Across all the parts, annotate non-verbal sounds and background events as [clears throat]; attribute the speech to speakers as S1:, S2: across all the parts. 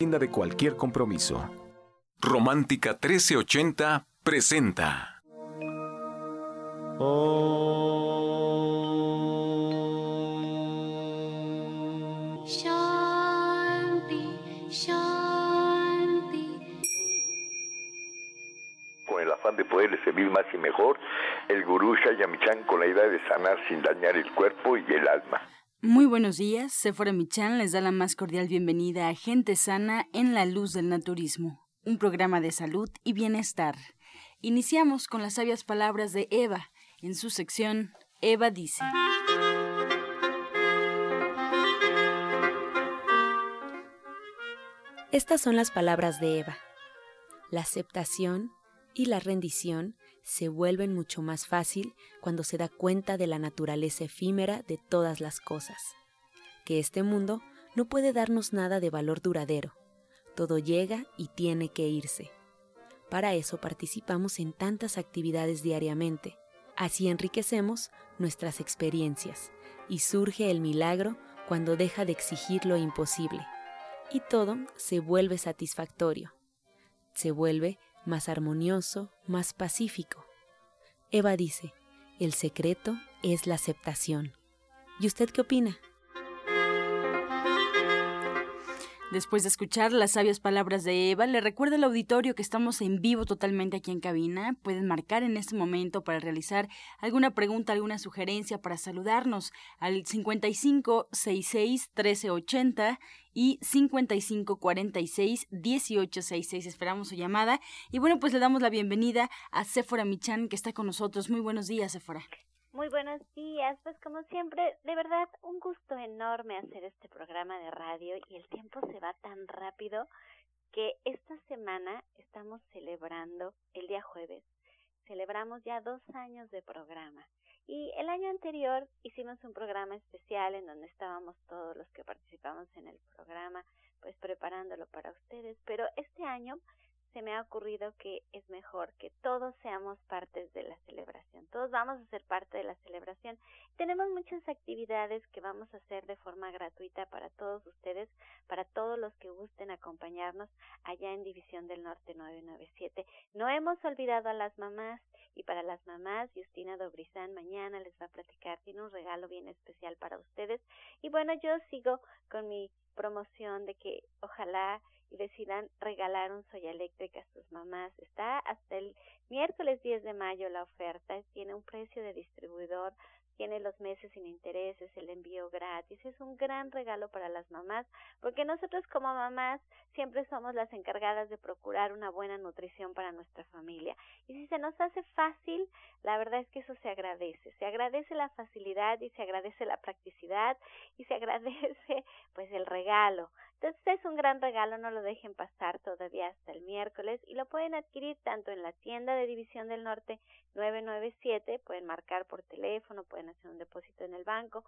S1: de cualquier compromiso. Romántica 1380 presenta.
S2: Con el afán de poderle servir más y mejor, el gurú Shayamichan con la idea de sanar sin dañar el cuerpo y el alma.
S3: Muy buenos días, Sephora Michan les da la más cordial bienvenida a Gente Sana en la Luz del Naturismo, un programa de salud y bienestar. Iniciamos con las sabias palabras de Eva, en su sección Eva dice.
S4: Estas son las palabras de Eva. La aceptación y la rendición se vuelven mucho más fácil cuando se da cuenta de la naturaleza efímera de todas las cosas, que este mundo no puede darnos nada de valor duradero, todo llega y tiene que irse. Para eso participamos en tantas actividades diariamente, así enriquecemos nuestras experiencias y surge el milagro cuando deja de exigir lo imposible, y todo se vuelve satisfactorio, se vuelve más armonioso, más pacífico. Eva dice, el secreto es la aceptación. ¿Y usted qué opina?
S3: Después de escuchar las sabias palabras de Eva, le recuerdo al auditorio que estamos en vivo totalmente aquí en cabina. Pueden marcar en este momento para realizar alguna pregunta, alguna sugerencia, para saludarnos al 5566 1380 y 5546 1866. Esperamos su llamada. Y bueno, pues le damos la bienvenida a Sephora Michan, que está con nosotros. Muy buenos días, Sephora.
S5: Muy buenos días, pues como siempre, de verdad, un gusto enorme hacer este programa de radio y el tiempo se va tan rápido que esta semana estamos celebrando el día jueves. Celebramos ya dos años de programa. Y el año anterior hicimos un programa especial en donde estábamos todos los que participamos en el programa, pues preparándolo para ustedes. Pero este año se me ha ocurrido que es mejor que todos seamos partes de la celebración. Todos vamos a ser parte de la celebración. Tenemos muchas actividades que vamos a hacer de forma gratuita para todos ustedes, para todos los que gusten acompañarnos allá en División del Norte 997. No hemos olvidado a las mamás y para las mamás, Justina Dobrizán mañana les va a platicar, tiene un regalo bien especial para ustedes. Y bueno, yo sigo con mi promoción de que ojalá y decidan regalar un Soya Eléctrica a sus mamás. Está hasta el miércoles 10 de mayo la oferta, tiene un precio de distribuidor tiene los meses sin intereses, el envío gratis. Es un gran regalo para las mamás, porque nosotros como mamás siempre somos las encargadas de procurar una buena nutrición para nuestra familia. Y si se nos hace fácil, la verdad es que eso se agradece. Se agradece la facilidad y se agradece la practicidad y se agradece pues el regalo. Entonces es un gran regalo, no lo dejen pasar todavía hasta el miércoles y lo pueden adquirir tanto en la tienda de División del Norte 997, pueden marcar por teléfono, pueden hacer un depósito en el banco,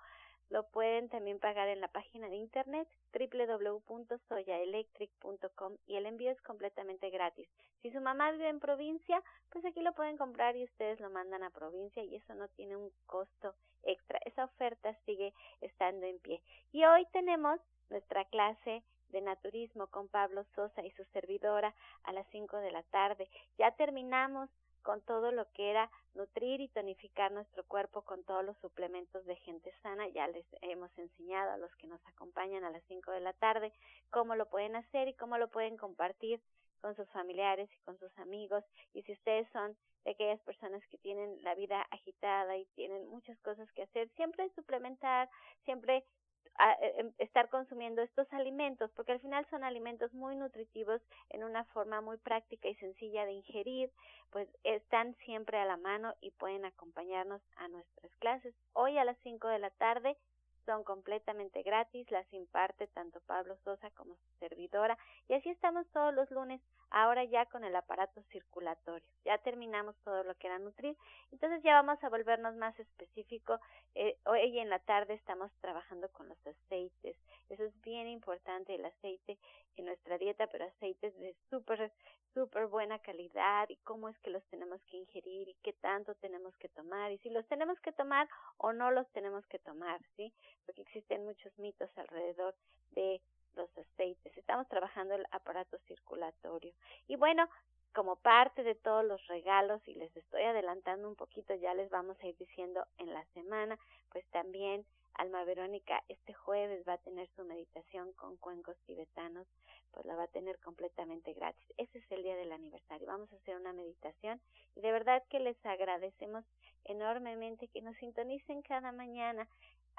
S5: lo pueden también pagar en la página de internet www.soyaelectric.com y el envío es completamente gratis. Si su mamá vive en provincia, pues aquí lo pueden comprar y ustedes lo mandan a provincia y eso no tiene un costo extra. Esa oferta sigue estando en pie. Y hoy tenemos nuestra clase de naturismo con Pablo Sosa y su servidora a las 5 de la tarde. Ya terminamos con todo lo que era nutrir y tonificar nuestro cuerpo con todos los suplementos de gente sana. Ya les hemos enseñado a los que nos acompañan a las 5 de la tarde cómo lo pueden hacer y cómo lo pueden compartir con sus familiares y con sus amigos. Y si ustedes son de aquellas personas que tienen la vida agitada y tienen muchas cosas que hacer, siempre suplementar, siempre e, em, estar consumiendo estos alimentos, porque al final son alimentos muy nutritivos en una forma muy práctica y sencilla de ingerir, pues están siempre a la mano y pueden acompañarnos a nuestras clases. Hoy a las 5 de la tarde son completamente gratis, las imparte tanto Pablo Sosa como su servidora y así estamos todos los lunes, ahora ya con el aparato circulatorio. Ya terminamos todo lo que era nutrir, entonces ya vamos a volvernos más específico. Eh, hoy en la tarde estamos trabajando con los aceites, eso es bien importante el aceite en nuestra dieta, pero aceites de súper, súper buena calidad y cómo es que los tenemos que ingerir y qué tanto tenemos que tomar y si los tenemos que tomar o no los tenemos que tomar, ¿sí? Porque existen muchos mitos alrededor de los aceites, estamos trabajando el aparato circulatorio. Y bueno, como parte de todos los regalos, y les estoy adelantando un poquito, ya les vamos a ir diciendo en la semana, pues también Alma Verónica este jueves va a tener su meditación con cuencos tibetanos, pues la va a tener completamente gratis. Ese es el día del aniversario. Vamos a hacer una meditación y de verdad que les agradecemos enormemente que nos sintonicen cada mañana.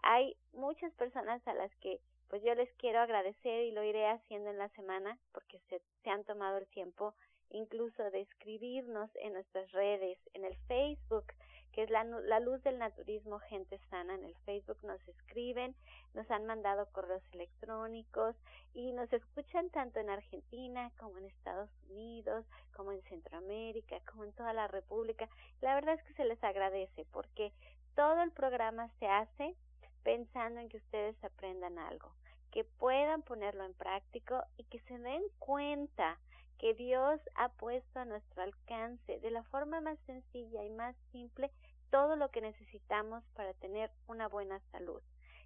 S5: Hay muchas personas a las que pues yo les quiero agradecer y lo iré haciendo en la semana porque se, se han tomado el tiempo incluso de escribirnos en nuestras redes, en el Facebook, que es la, la, luz del naturismo Gente Sana. En el Facebook nos escriben, nos han mandado correos electrónicos y nos escuchan tanto en Argentina como en Estados Unidos, como en Centroamérica, como en toda la República. La verdad es que se les agradece porque todo el programa se hace pensando en que ustedes aprendan algo, que puedan ponerlo en práctico y que se den cuenta que Dios ha puesto a nuestro alcance de la forma más sencilla y más simple todo lo que necesitamos para tener una buena salud,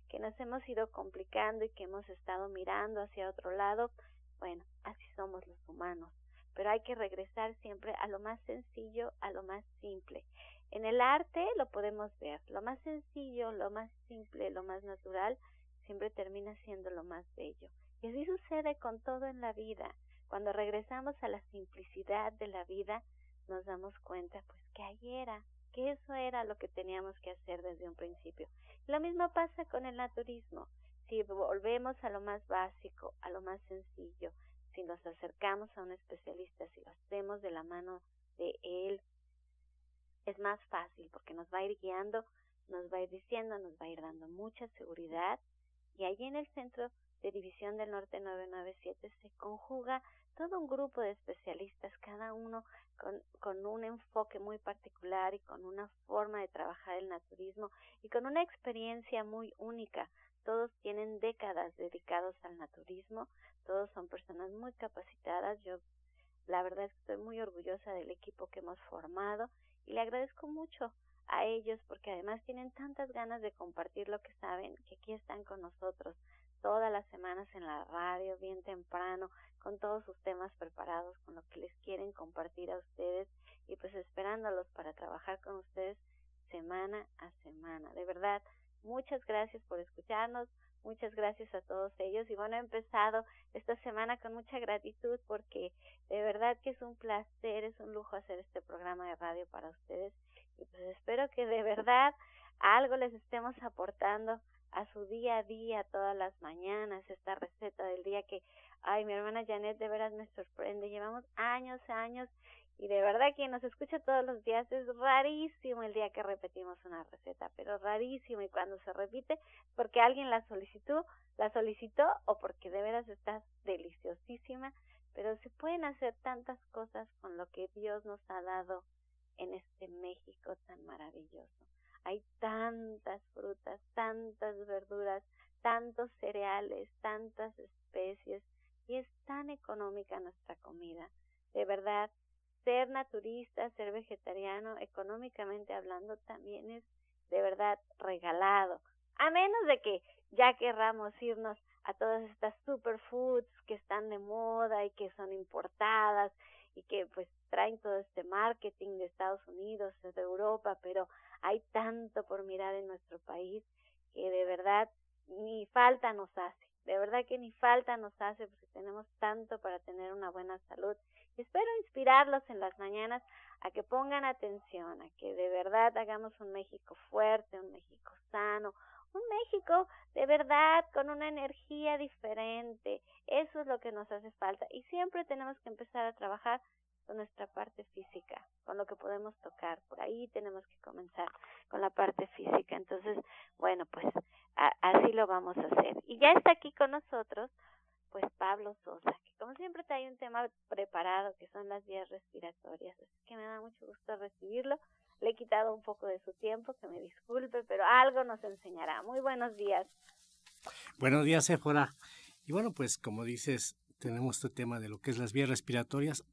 S5: que nos hemos ido complicando y que hemos estado mirando hacia otro lado, bueno, así somos los humanos, pero hay que regresar siempre a lo más sencillo, a lo más simple. En el arte lo podemos ver, lo más sencillo, lo más simple, lo más natural, siempre termina siendo lo más bello. Y así sucede con todo en la vida. Cuando regresamos a la simplicidad de la vida, nos damos cuenta pues que ahí era, que eso era lo que teníamos que hacer desde un principio. Lo mismo pasa con el naturismo. Si volvemos a lo más básico, a lo más sencillo, si nos acercamos a un especialista, si lo hacemos de la mano de él, es más fácil porque nos va a ir guiando, nos va a ir diciendo, nos va a ir dando mucha seguridad y allí en el centro de División del Norte 997 se conjuga todo un grupo de especialistas, cada uno con, con, un enfoque muy particular y con una forma de trabajar el naturismo y con una experiencia muy única. Todos tienen décadas dedicados al naturismo, todos son personas muy capacitadas. Yo la verdad estoy muy orgullosa del equipo que hemos formado y le agradezco mucho a ellos porque además tienen tantas ganas de compartir lo que saben que aquí están con nosotros todas las semanas en la radio, bien temprano, con todos sus temas preparados, con lo que les quieren compartir a ustedes y pues esperándolos para trabajar con ustedes semana a semana. De verdad, muchas gracias por escucharnos, muchas gracias a todos ellos. Y bueno, he empezado esta semana con mucha gratitud porque de verdad que es un placer, es un lujo hacer este programa de radio para ustedes. Y pues espero que de verdad algo les estemos aportando a su día a día todas las mañanas, esta receta del día que, ay, mi hermana Janet de veras me sorprende, llevamos años, años y de verdad quien nos escucha todos los días es rarísimo el día que repetimos una receta, pero rarísimo y cuando se repite porque alguien la solicitó, la solicitó o porque de veras está deliciosísima, pero se pueden hacer tantas cosas con lo que Dios nos ha dado en este México tan maravilloso. Hay tantas frutas, tantas verduras, tantos cereales, tantas especies y es tan económica nuestra comida. De verdad, ser naturista, ser vegetariano, económicamente hablando, también es de verdad regalado. A menos de que ya querramos irnos a todas estas superfoods que están de moda y que son importadas y que pues traen todo este marketing de Estados Unidos, de Europa, pero hay tanto por mirar en nuestro país que de verdad ni falta nos hace, de verdad que ni falta nos hace porque tenemos tanto para tener una buena salud. Espero inspirarlos en las mañanas a que pongan atención, a que de verdad hagamos un México fuerte, un México sano, un México de verdad con una energía diferente. Eso es lo que nos hace falta y siempre tenemos que empezar a trabajar con nuestra parte física, con lo que podemos tocar. Por ahí tenemos que comenzar con la parte física. Entonces, bueno, pues así lo vamos a hacer. Y ya está aquí con nosotros, pues Pablo Sosa, que como siempre trae un tema preparado, que son las vías respiratorias. Así que me da mucho gusto recibirlo. Le he quitado un poco de su tiempo, que me disculpe, pero algo nos enseñará. Muy buenos días.
S6: Buenos días, Éfora. Y bueno, pues como dices, tenemos este tema de lo que es las vías respiratorias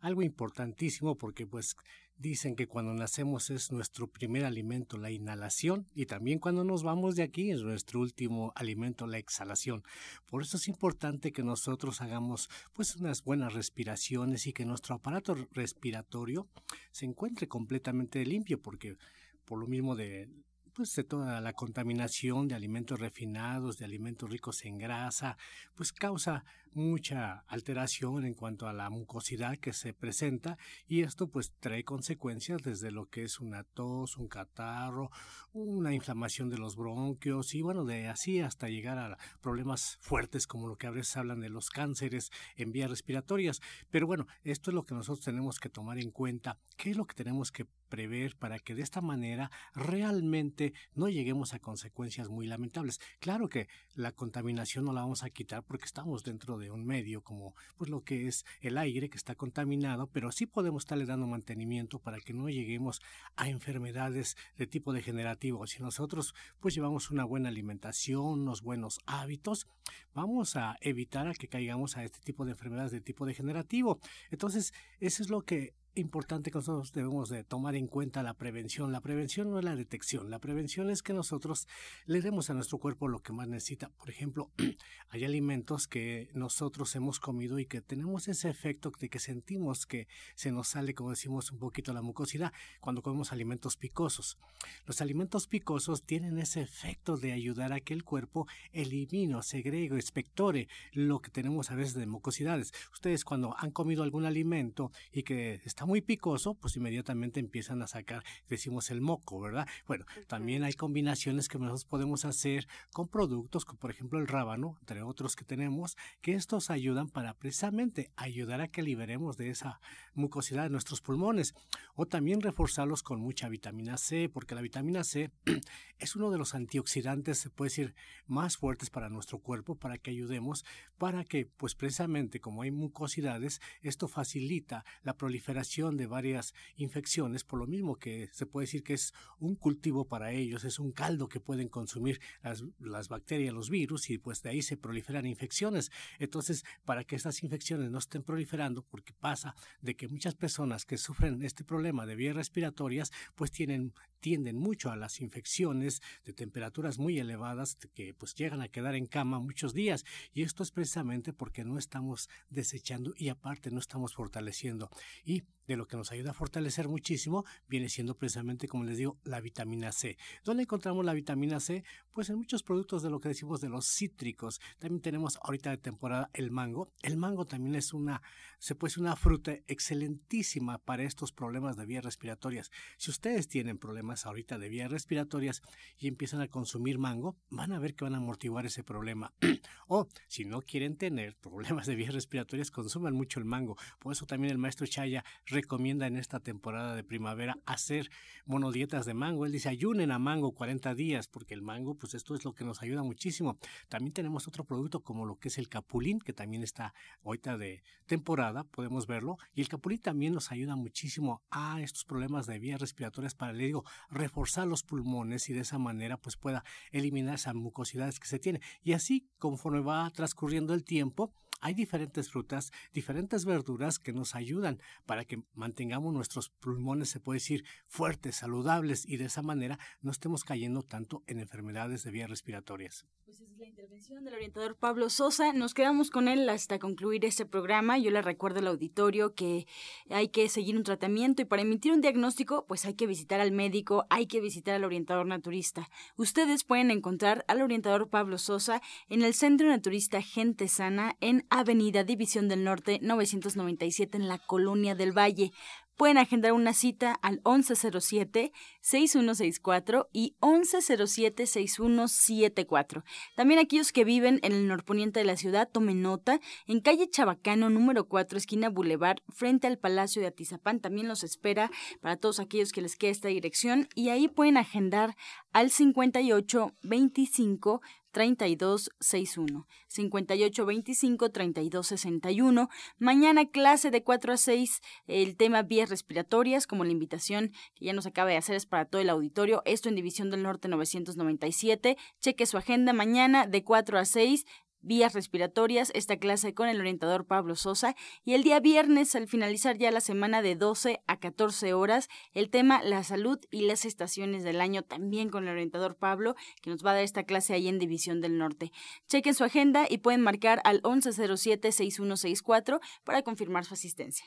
S6: algo importantísimo porque pues Dicen que cuando nacemos es nuestro primer alimento, la inhalación, y también cuando nos vamos de aquí es nuestro último alimento, la exhalación. Por eso es importante que nosotros hagamos pues unas buenas respiraciones y que nuestro aparato respiratorio se encuentre completamente limpio, porque por lo mismo de pues de toda la contaminación de alimentos refinados, de alimentos ricos en grasa, pues causa mucha alteración en cuanto a la mucosidad que se presenta y esto pues trae consecuencias desde lo que es una tos, un catarro, una inflamación de los bronquios y bueno, de así hasta llegar a problemas fuertes como lo que a veces hablan de los cánceres en vías respiratorias. Pero bueno, esto es lo que nosotros tenemos que tomar en cuenta, qué es lo que tenemos que prever para que de esta manera realmente no lleguemos a consecuencias muy lamentables. Claro que la contaminación no la vamos a quitar porque estamos dentro de un medio como pues lo que es el aire que está contaminado, pero sí podemos estarle dando mantenimiento para que no lleguemos a enfermedades de tipo degenerativo. Si nosotros pues llevamos una buena alimentación, unos buenos hábitos, vamos a evitar a que caigamos a este tipo de enfermedades de tipo degenerativo. Entonces, eso es lo que importante que nosotros debemos de tomar en cuenta la prevención. La prevención no es la detección, la prevención es que nosotros le demos a nuestro cuerpo lo que más necesita. Por ejemplo, [clears throat] hay alimentos que nosotros hemos comido y que tenemos ese efecto de que sentimos que se nos sale, como decimos, un poquito la mucosidad cuando comemos alimentos picosos. Los alimentos picosos tienen ese efecto de ayudar a que el cuerpo elimine, segregue, expectore lo que tenemos a veces de mucosidades. Ustedes cuando han comido algún alimento y que está muy picoso, pues inmediatamente empiezan a sacar, decimos el moco, ¿verdad? Bueno, también hay combinaciones que nosotros podemos hacer con productos, como por ejemplo el rábano, entre otros que tenemos, que estos ayudan para precisamente ayudar a que liberemos de esa mucosidad de nuestros pulmones. O también reforzarlos con mucha vitamina C, porque la vitamina C [clears throat] es uno de los antioxidantes, se puede decir, más fuertes para nuestro cuerpo, para que ayudemos, para que, pues precisamente como hay mucosidades, esto facilita la proliferación de varias infecciones, por lo mismo que se puede decir que es un cultivo para ellos, es un caldo que pueden consumir las, las bacterias, los virus, y pues de ahí se proliferan infecciones. Entonces, para que estas infecciones no estén proliferando, porque pasa de que muchas personas que sufren este problema de vías respiratorias, pues tienen tienden mucho a las infecciones de temperaturas muy elevadas que pues llegan a quedar en cama muchos días y esto es precisamente porque no estamos desechando y aparte no estamos fortaleciendo y de lo que nos ayuda a fortalecer muchísimo viene siendo precisamente, como les digo, la vitamina C. ¿Dónde encontramos la vitamina C? Pues en muchos productos de lo que decimos de los cítricos. También tenemos ahorita de temporada el mango. El mango también es una, se puede una fruta excelentísima para estos problemas de vías respiratorias. Si ustedes tienen problemas ahorita de vías respiratorias y empiezan a consumir mango, van a ver que van a amortiguar ese problema. [clears throat] o si no quieren tener [laughs] problemas de vías respiratorias, consuman mucho el mango. Por eso también el maestro Chaya recomienda en esta temporada de primavera hacer monodietas de mango. Él dice ayunen a mango 40 días porque el mango pues esto es lo que nos ayuda muchísimo. También tenemos otro producto como lo que es el capulín que también está ahorita de temporada, podemos verlo. Y el capulín también nos ayuda muchísimo a estos problemas de vías respiratorias para, le digo, reforzar los pulmones y de esa manera pues pueda eliminar esas mucosidades que se tiene. Y así conforme va transcurriendo el tiempo, hay diferentes frutas, diferentes verduras que nos ayudan para que mantengamos nuestros pulmones, se puede decir, fuertes, saludables y de esa manera no estemos cayendo tanto en enfermedades de vías respiratorias.
S3: Pues esa es la intervención del orientador Pablo Sosa. Nos quedamos con él hasta concluir este programa. Yo le recuerdo al auditorio que hay que seguir un tratamiento y para emitir un diagnóstico, pues hay que visitar al médico, hay que visitar al orientador naturista. Ustedes pueden encontrar al orientador Pablo Sosa en el Centro Naturista Gente Sana en Avenida División del Norte 997 en la Colonia del Valle. Pueden agendar una cita al 1107-6164 y 1107-6174. También aquellos que viven en el norponiente de la ciudad, tomen nota, en calle Chabacano, número 4, esquina Boulevard, frente al Palacio de Atizapán. También los espera para todos aquellos que les quede esta dirección y ahí pueden agendar al 58 25 3261 5825 3261 mañana clase de 4 a 6 el tema vías respiratorias como la invitación que ya nos acaba de hacer es para todo el auditorio. Esto en División del Norte 997 cheque su agenda mañana de 4 a 6 vías respiratorias, esta clase con el orientador Pablo Sosa. Y el día viernes, al finalizar ya la semana de 12 a 14 horas, el tema la salud y las estaciones del año, también con el orientador Pablo, que nos va a dar esta clase ahí en División del Norte. Chequen su agenda y pueden marcar al 1107-6164 para confirmar su asistencia.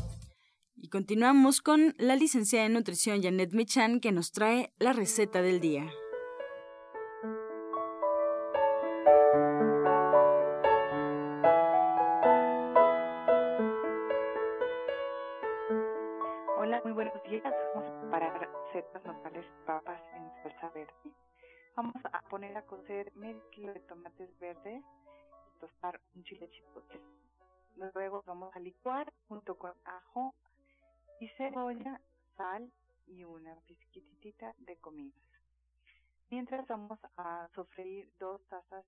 S3: continuamos con la licenciada en nutrición Janet Michan que nos trae la receta del día.
S7: Hola, muy buenos días. Vamos a preparar recetas nopales papas en salsa verde. Vamos a poner a cocer medio kilo de tomates verdes y tostar un chile chipotle. Luego vamos a licuar junto con ajo, y cebolla, sal y una pizquitita de comida. Mientras vamos a sofreír dos tazas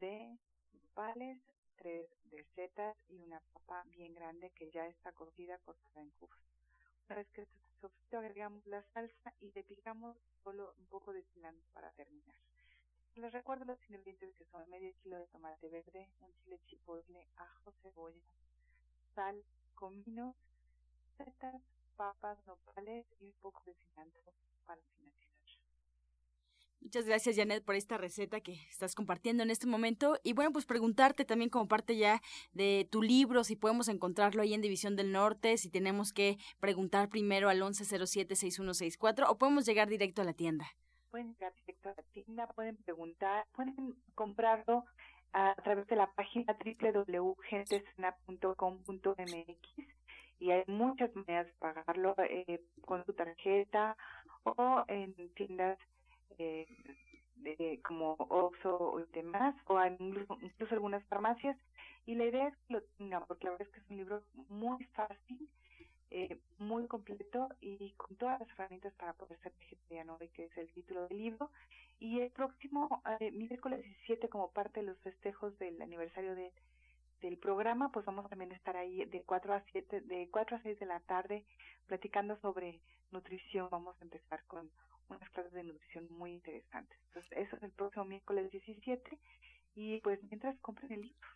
S7: de nopales, tres de setas y una papa bien grande que ya está cocida cortada en cubos. Una vez que está sofrito agregamos la salsa y le picamos solo un poco de cilantro para terminar. Les recuerdo los ingredientes que son medio kilo de tomate verde, un chile chipotle, ajo, cebolla, sal, comino, papas, nopales y un poco de cilantro para finalizar.
S3: Muchas gracias, Janet, por esta receta que estás compartiendo en este momento. Y bueno, pues preguntarte también como parte ya de tu libro, si podemos encontrarlo ahí en División del Norte, si tenemos que preguntar primero al 1107-6164 o podemos llegar directo a la tienda.
S7: Pueden llegar directo a la tienda, pueden preguntar, pueden comprarlo a través de la página www.gentesana.com.mx y hay muchas maneras de pagarlo eh, con su tarjeta o en tiendas eh, de, como Oxxo y demás o incluso algunas farmacias y la idea es que lo tengan porque la verdad es que es un libro muy fácil eh, muy completo y con todas las herramientas para poder ser vegetariano, que es el título del libro. Y el próximo eh, miércoles 17, como parte de los festejos del aniversario de del programa, pues vamos también a estar ahí de 4 a 7, de 4 a 6 de la tarde platicando sobre nutrición. Vamos a empezar con unas clases de nutrición muy interesantes. Entonces, eso es el próximo miércoles 17 y pues mientras compren el libro.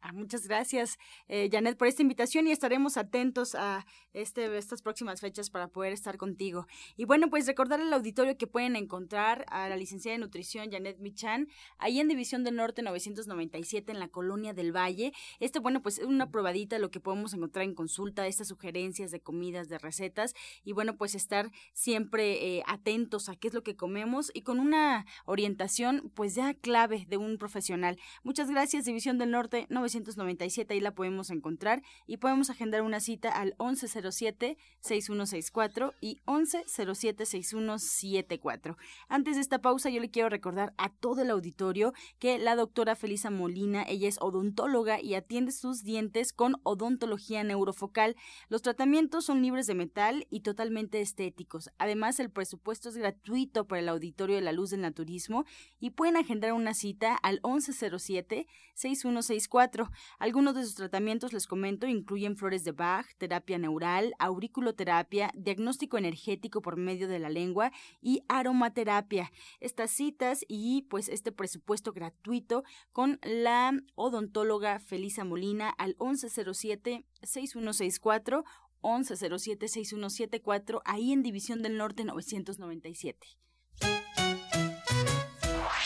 S3: Ah, muchas gracias, eh, Janet, por esta invitación y estaremos atentos a este, estas próximas fechas para poder estar contigo. Y bueno, pues recordar al auditorio que pueden encontrar a la licenciada de nutrición Janet Michan ahí en División del Norte 997 en la Colonia del Valle. Este, bueno, pues es una probadita de lo que podemos encontrar en consulta, estas sugerencias de comidas, de recetas y bueno, pues estar siempre eh, atentos a qué es lo que comemos y con una orientación pues ya clave de un profesional. Muchas gracias, División del Norte 997 1997, ahí la podemos encontrar y podemos agendar una cita al 1107-6164 y 1107-6174. Antes de esta pausa, yo le quiero recordar a todo el auditorio que la doctora Felisa Molina, ella es odontóloga y atiende sus dientes con odontología neurofocal. Los tratamientos son libres de metal y totalmente estéticos. Además, el presupuesto es gratuito para el auditorio de la luz del naturismo y pueden agendar una cita al 1107-6164 algunos de sus tratamientos, les comento, incluyen flores de Bach, terapia neural, auriculoterapia, diagnóstico energético por medio de la lengua y aromaterapia. Estas citas y pues este presupuesto gratuito con la odontóloga Felisa Molina al 1107 6164 1107 6174 ahí en División del Norte 997.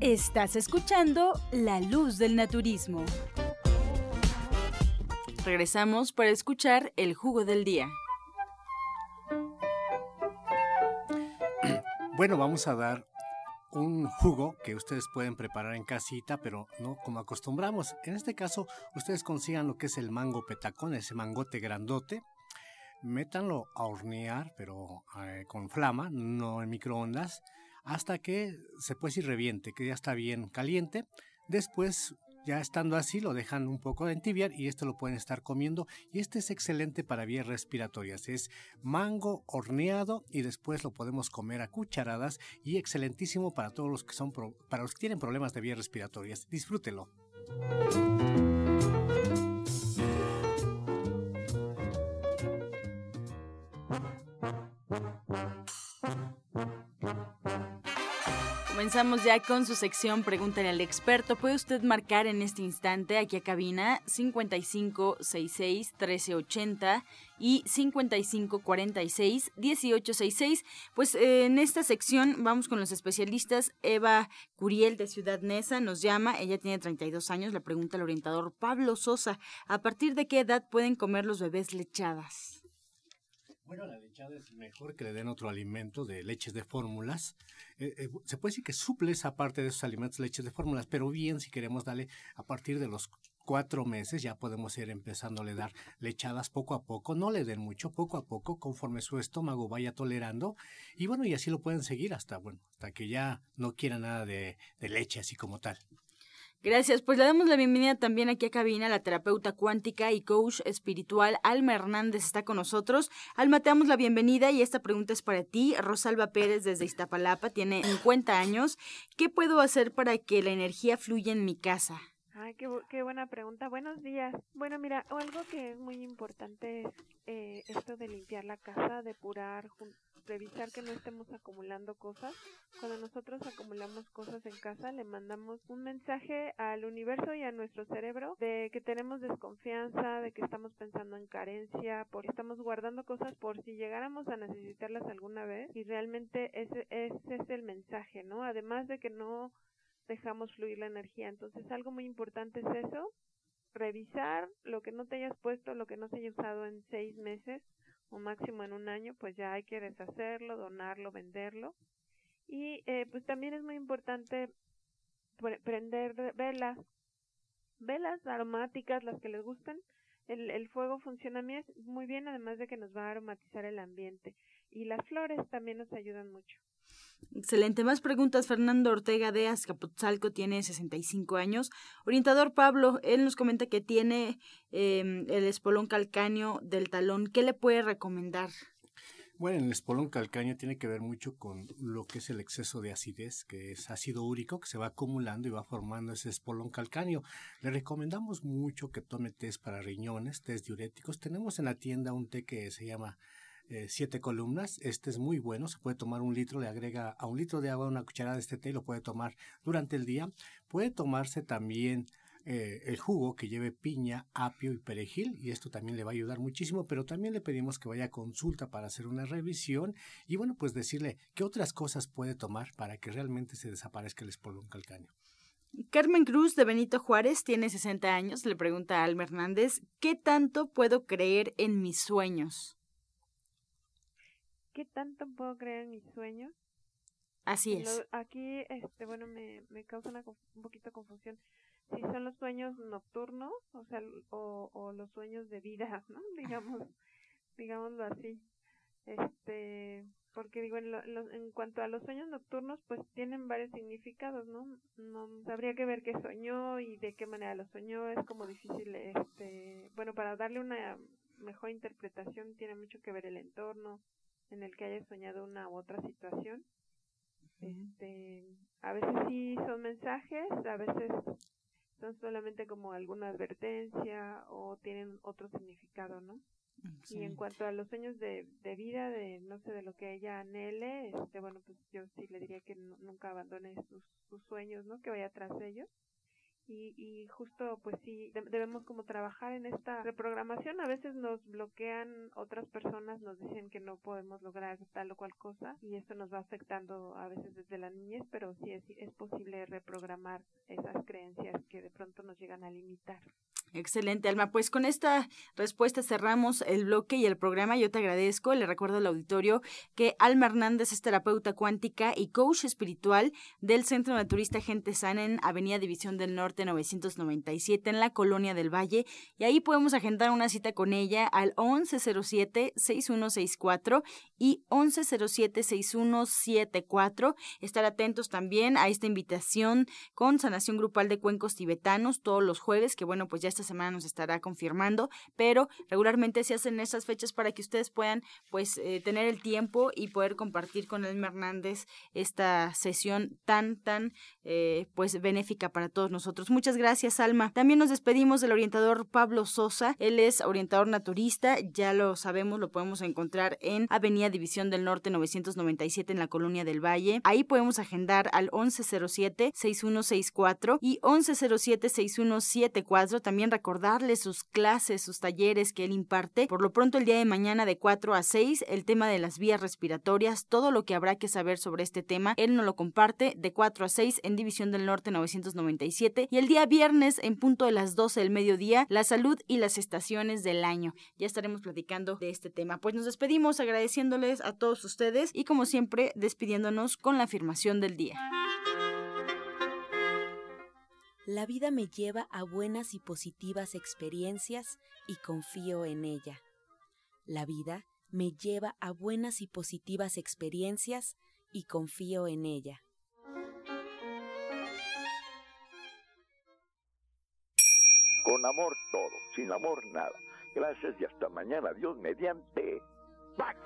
S8: Estás escuchando La Luz del Naturismo.
S3: Regresamos para escuchar el jugo del día. [clears throat]
S6: Bueno, vamos a dar un jugo que ustedes pueden preparar en casita, pero no como acostumbramos. En este caso, ustedes consigan lo que es el mango petacón, ese mangote grandote. Métanlo a hornear, pero eh, con flama, no en microondas, hasta que se puede decir reviente, que ya está bien caliente. Después ya estando así, lo dejan un poco de entibiar y esto lo pueden estar comiendo. Y este es excelente para vías respiratorias. Es mango horneado y después lo podemos comer a cucharadas y excelentísimo para todos los que son para los que tienen problemas de vías respiratorias. Disfrútelo.
S3: Comenzamos ya con su sección Pregúntale al experto. Puede usted marcar en este instante aquí a cabina 5566 1380 y 5546 1866. Pues eh, en esta sección vamos con los especialistas. Eva Curiel de Ciudad Neza nos llama. Ella tiene 32 años. Le pregunta al orientador Pablo Sosa: ¿a partir de qué edad pueden comer los bebés lechadas?
S6: Bueno, la lechada es mejor que le den otro alimento de leches de fórmulas. Eh, eh, se puede decir que suple esa parte de esos alimentos leches de fórmulas, pero bien si queremos darle a partir de los cuatro meses ya podemos ir empezándole a dar lechadas poco a poco, no le den mucho, poco a poco, conforme su estómago vaya tolerando. Y bueno, y así lo pueden seguir hasta, bueno, hasta que ya no quiera nada de leche así como tal.
S3: Gracias. Pues le damos la bienvenida también aquí a cabina la terapeuta cuántica y coach espiritual Alma Hernández está con nosotros. Alma, te damos la bienvenida y esta pregunta es para ti. Rosalba Pérez desde Iztapalapa tiene 50 años. ¿Qué puedo hacer para que la energía fluya en mi casa?
S9: Ay, qué, buena pregunta. Buenos días. Bueno, mira, algo que es muy importante es eh, esto de limpiar la casa, depurar, revisar que no estemos acumulando cosas. Cuando nosotros acumulamos cosas en casa, le mandamos un mensaje al universo y a nuestro cerebro de que tenemos desconfianza, de que estamos pensando en carencia, porque estamos guardando cosas por si llegáramos a necesitarlas alguna vez. Y realmente ese, ese es el mensaje, ¿no? Además de que no dejamos fluir la energía. Entonces, algo muy importante es eso, revisar lo que no te hayas puesto, lo que no se haya usado en seis meses o máximo en un año, pues ya hay que deshacerlo, donarlo, venderlo. Y eh, pues también es muy importante prender velas, velas aromáticas, las que les gusten. El, el fuego funciona muy bien, además de que nos va a aromatizar el ambiente. Y las flores también nos ayudan mucho.
S3: Excelente. Más preguntas. Fernando Ortega de Azcapotzalco tiene 65 años. Orientador Pablo, él nos comenta que tiene em, el espolón calcáneo del talón. ¿Qué le puede recomendar?
S6: Bueno, el espolón calcáneo tiene que ver mucho con lo que es el exceso de acidez, que es ácido úrico que se va acumulando y va formando ese espolón calcáneo. Le recomendamos mucho que tome test para riñones, test diuréticos. Tenemos en la tienda un té que se llama eh, siete columnas. Este es muy bueno, se puede tomar un litro, le agrega a un litro de agua una cucharada de este té y lo puede tomar durante el día. Puede tomarse también eh, el jugo que lleve piña, apio y perejil y esto también le va a ayudar muchísimo, pero también le pedimos que vaya a consulta para hacer una revisión y bueno, pues decirle qué otras cosas puede tomar para que realmente se desaparezca el espolón calcáneo.
S3: Carmen Cruz de Benito Juárez tiene 60 años, le pregunta a Alma Hernández, ¿qué tanto puedo creer en mis sueños?
S9: ¿Qué tanto puedo creer en mis sueños?
S3: Así es.
S9: aquí, este, bueno, me, me causa una, un poquito de confusión. Si son los sueños nocturnos, o sea, o, o los sueños de vida, ¿no? [laughs] Digamos, digámoslo así. Este, porque digo, en, en cuanto a los sueños nocturnos, pues tienen varios significados, ¿no? No habría que ver qué soñó y de qué manera lo soñó. Es como difícil, este, bueno, para darle una mejor interpretación tiene mucho que ver el entorno, en el que hayas soñado una u otra situación. Este, a veces sí son mensajes, a veces son solamente como alguna advertencia o tienen otro significado, ¿no? Y en cuanto a los sueños de, de vida, de no sé, de lo que ella anhele, este, bueno, pues yo sí le diría que nunca abandone sus, sus sueños, ¿no? Que vaya tras ellos. Y, y justo pues sí debemos como trabajar en esta reprogramación. A veces nos bloquean otras personas nos dicen que no podemos lograr tal o cual cosa y esto nos va afectando a veces desde la niñez pero sí es, es posible reprogramar esas creencias que de pronto nos llegan a limitar
S3: Excelente, Alma. Pues con esta respuesta cerramos el bloque y el programa. Yo te agradezco. Le recuerdo al auditorio que Alma Hernández es terapeuta cuántica y coach espiritual del Centro Naturista Gente Sana en Avenida División del Norte 997 en la Colonia del Valle. Y ahí podemos agendar una cita con ella al 1107-6164 y 1107-6174. Estar atentos también a esta invitación con sanación grupal de cuencos tibetanos todos los jueves, que bueno, pues ya esta semana nos estará confirmando, pero regularmente se hacen esas fechas para que ustedes puedan pues eh, tener el tiempo y poder compartir con Elma Hernández esta sesión tan, tan eh, pues benéfica para todos nosotros. Muchas gracias, Alma. También nos despedimos del orientador Pablo Sosa. Él es orientador naturista, ya lo sabemos, lo podemos encontrar en Avenida División del Norte 997 en la Colonia del Valle. Ahí podemos agendar al 1107-6164 y 1107-6174. También recordarle sus clases, sus talleres que él imparte. Por lo pronto el día de mañana de 4 a 6, el tema de las vías respiratorias, todo lo que habrá que saber sobre este tema, él nos lo comparte de 4 a 6 en División del Norte 997 y el día viernes en punto de las 12 del mediodía, la salud y las estaciones del año. Ya estaremos platicando de este tema. Pues nos despedimos agradeciéndoles a todos ustedes y como siempre despidiéndonos con la afirmación del día.
S4: La vida me lleva a buenas y positivas experiencias y confío en ella. La vida me lleva a buenas y positivas experiencias y confío en ella.
S2: Con amor todo, sin amor nada. Gracias y hasta mañana. Dios mediante. Pax.